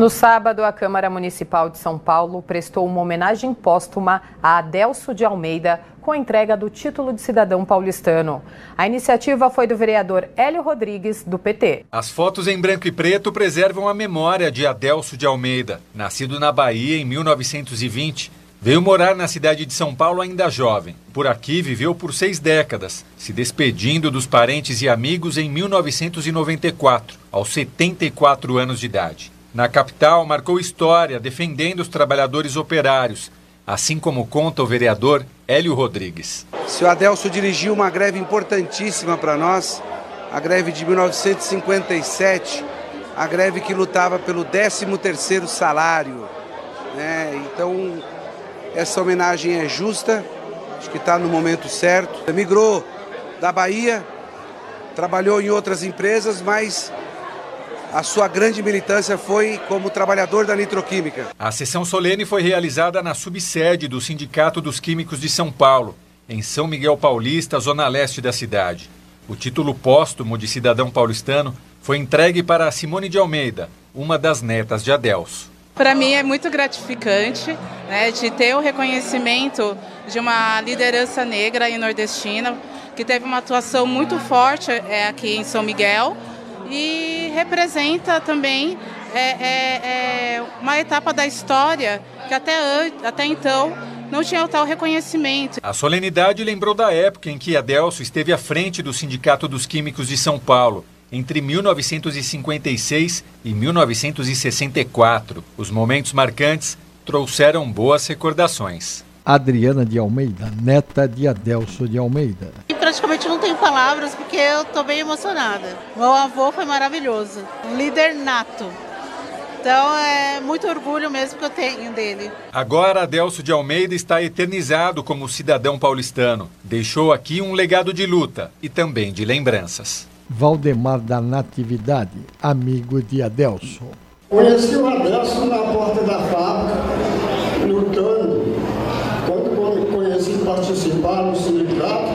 No sábado, a Câmara Municipal de São Paulo prestou uma homenagem póstuma a Adelso de Almeida com a entrega do título de cidadão paulistano. A iniciativa foi do vereador Hélio Rodrigues, do PT. As fotos em branco e preto preservam a memória de Adelso de Almeida. Nascido na Bahia em 1920, veio morar na cidade de São Paulo ainda jovem. Por aqui viveu por seis décadas, se despedindo dos parentes e amigos em 1994, aos 74 anos de idade. Na capital, marcou história defendendo os trabalhadores operários, assim como conta o vereador Hélio Rodrigues. O Adelso dirigiu uma greve importantíssima para nós, a greve de 1957, a greve que lutava pelo 13º salário. Né? Então, essa homenagem é justa, acho que está no momento certo. Migrou da Bahia, trabalhou em outras empresas, mas a sua grande militância foi como trabalhador da nitroquímica. A sessão solene foi realizada na subsede do Sindicato dos Químicos de São Paulo, em São Miguel Paulista, zona leste da cidade. O título póstumo de cidadão paulistano foi entregue para Simone de Almeida, uma das netas de Adelso. Para mim é muito gratificante né, de ter o reconhecimento de uma liderança negra e nordestina que teve uma atuação muito forte é, aqui em São Miguel e representa também é, é, é, uma etapa da história que até, até então não tinha o tal reconhecimento. A solenidade lembrou da época em que Adelso esteve à frente do Sindicato dos Químicos de São Paulo, entre 1956 e 1964. Os momentos marcantes trouxeram boas recordações. Adriana de Almeida, neta de Adelso de Almeida. Palavras porque eu estou bem emocionada. Meu avô foi maravilhoso, um líder nato. Então é muito orgulho mesmo que eu tenho dele. Agora Adelso de Almeida está eternizado como cidadão paulistano. Deixou aqui um legado de luta e também de lembranças. Valdemar da Natividade, amigo de Adelso. Conheci o Adelso na porta da fábrica, lutando participar no sindicato,